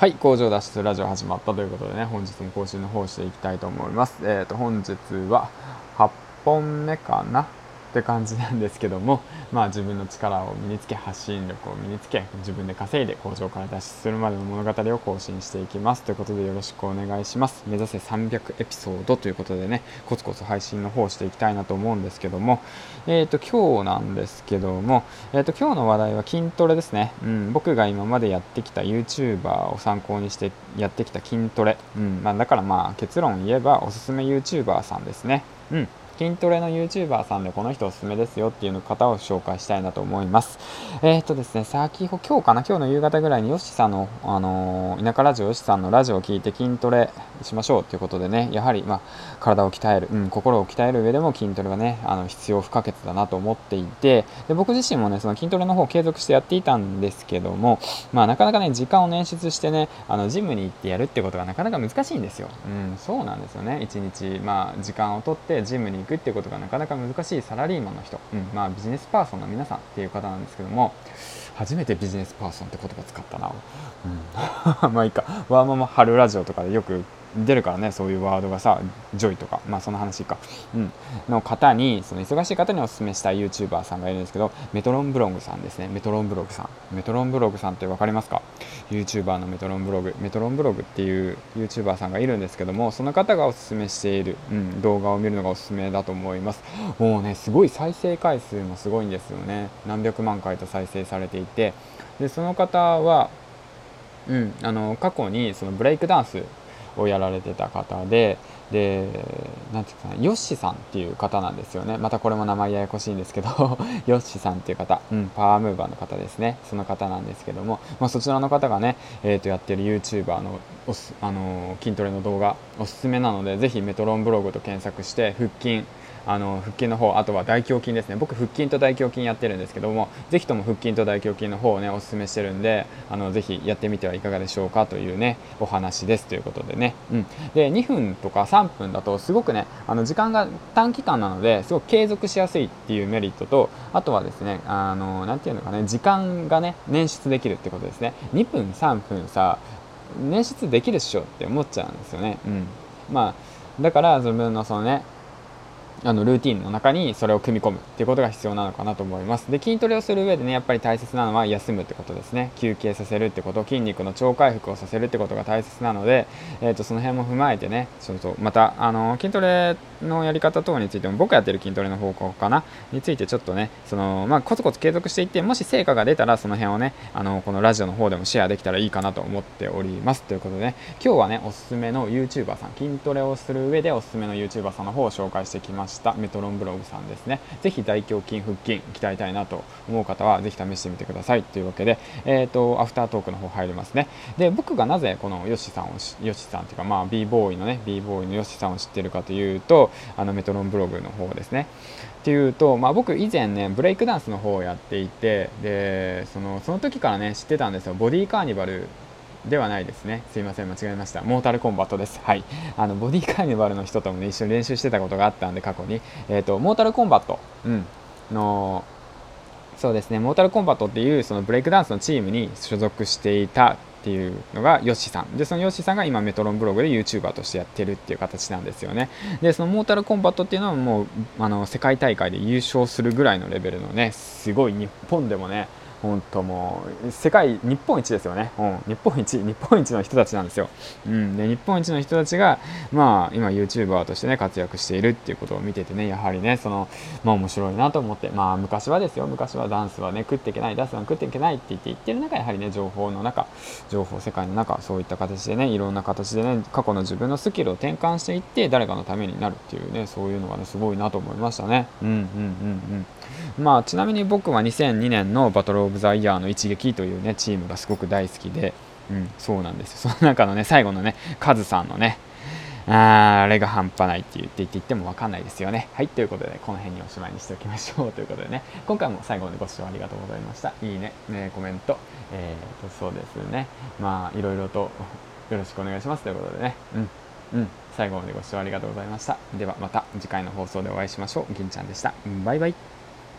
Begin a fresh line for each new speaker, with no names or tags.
はい工場脱出ラジオ始まったということでね本日も更新の方していきたいと思います。えっ、ー、と本日は8本目かな。って感じなんですけども、まあ、自分の力を身につけ発信力を身につけ自分で稼いで工場から脱出するまでの物語を更新していきます。ということでよろしくお願いします。目指せ300エピソードということでねコツコツ配信の方していきたいなと思うんですけどもえ、ー、と今日なんですけども、えー、と今日の話題は筋トレですね、うん、僕が今までやってきた YouTuber を参考にしてやってきた筋トレ、うんまあ、だからまあ結論言えばおすすめ YouTuber さんですね。うん。筋トレの YouTuber さんでこの人おすすめですよっていう方を紹介したいなと思います。えー、っとですね、先ほ今日かな、今日の夕方ぐらいにヨシさんの、あのー、田舎ラジオヨシさんのラジオを聞いて筋トレしましょうということでね、やはり、まあ、体を鍛える、うん、心を鍛える上でも筋トレがね、あの必要不可欠だなと思っていて、で僕自身もね、その筋トレの方を継続してやっていたんですけども、まあ、なかなかね、時間を捻出してね、あのジムに行ってやるってことがなかなか難しいんですよ。うん、そうなんですよね。一日、まあ、時間をとってジムに行くっていうことがなかなかか難しいサラリーマンの人、うんまあ、ビジネスパーソンの皆さんっていう方なんですけども初めてビジネスパーソンって言葉使ったな、うん、まあいいか。ワーママはるラジオとかでよく出るからねそういうワードがさジョイとかまあその話か、うん、の方にその忙しい方におすすめした YouTuber さんがいるんですけどメトロンブログさんですね。メトロンブログさん。メトロンブログさんって分かりますか？YouTuber のメトロンブログ。メトロンブログっていう YouTuber さんがいるんですけどもその方がおすすめしている、うん、動画を見るのがおすすめだと思います。もうねすごい再生回数もすごいんですよね。何百万回と再生されていて。でその方はうん、あの過去にそのブレイクダンスをやられてた方でで何て言うかなヨッシさんっていう方なんですよね。またこれも名前ややこしいんですけど ヨッシさんっていう方、うん、パワームーバーの方ですね。その方なんですけども、まあ、そちらの方がね、えー、とやってる YouTuber のおす、あの、筋トレの動画おすすめなのでぜひメトロンブログと検索して腹筋あの腹筋の方あとは大胸筋ですね。僕腹筋と大胸筋やってるんですけどもぜひとも腹筋と大胸筋の方をねおすすめしてるんであのぜひやってみてはいかがでしょうかというねお話ですということでね、うん、で2分とか3分だとすごくねあの時間が短期間なのですごく継続しやすいっていうメリットとあとはですねあのなていうのかね時間がね捻出できるってことですね。2分3分さ捻出できるっしょって思っちゃうんですよね、うん、まあだから自分のそのねあのルーティンの中にそれを組み込むっていうことが必要なのかなと思います。で筋トレをする上でねやっぱり大切なのは休むってことですね。休憩させるってこと筋肉の超回復をさせるってことが大切なので、えー、とその辺も踏まえてねちょっとまたあの筋トレのやり方等についても僕やってる筋トレの方向かな？についてちょっとねその、まあ、コツコツ継続していってもし成果が出たらその辺をねあのこのラジオの方でもシェアできたらいいかなと思っております。ということでね今日はねおすすめの YouTuber さん筋トレをする上でおすすめの YouTuber さんの方を紹介してきましたメトロンブログさんですね。ぜひ大胸筋腹筋鍛えたいなと思う方はぜひ試してみてください。というわけでえっ、ー、とアフタートークの方入りますね。で僕がなぜこのヨシさんをヨシさんっていうかまあ b ボーイのね b ボーイのヨシさんを知ってるかというとあのメトロンブログの方ですねっていうと、まあ、僕以前ねブレイクダンスの方をやっていてでそのその時からね知ってたんですよボディーカーニバルではないですね。すいません、間違えました。モータルコンバットです。はい。あの、ボディカーニバルの人ともね、一緒に練習してたことがあったんで、過去に。えっ、ー、と、モータルコンバット、うん、の、そうですね、モータルコンバットっていう、そのブレイクダンスのチームに所属していたっていうのがヨッシさん。でそのヨッシさんが今メトロンブログで YouTuber としてやってるっていう形なんですよね。でそのモータルコンバットっていうのはもうあの世界大会で優勝するぐらいのレベルのねすごい日本でもね本当もう世界日本一ですよね、うん、日本一日本一の人たちなんですよ、うん、で日本一の人たちがまあ今 YouTuber としてね活躍しているっていうことを見ててねやはりねそのまあ面白いなと思って。まあ昔はですよ。昔はダンスはね食っていけない。ダンスは食っていけないって言って言ってる中やはりね情報の中情報世界の中そういった形でねいろんな形でね過去の自分のスキルを転換していって誰かのためになるっていうねそういうのがねすごいなと思いましたね。うんうんうんうん。まあちなみに僕は2002年のバトル・オブ・ザ・イヤーの一撃というねチームがすごく大好きで、うん、そうなんですよ その中のね最後のねカズさんのねああれが半端ないって言って言って言っても分かんないですよね。はい、ということで、この辺におしまいにしておきましょう ということでね、今回も最後までご視聴ありがとうございました。いいね、ねコメント、えーと、そうですね、まあ、いろいろとよろしくお願いしますということでね、うん、うん、最後までご視聴ありがとうございました。ではまた次回の放送でお会いしましょう。銀ちゃんでした。バイバイ。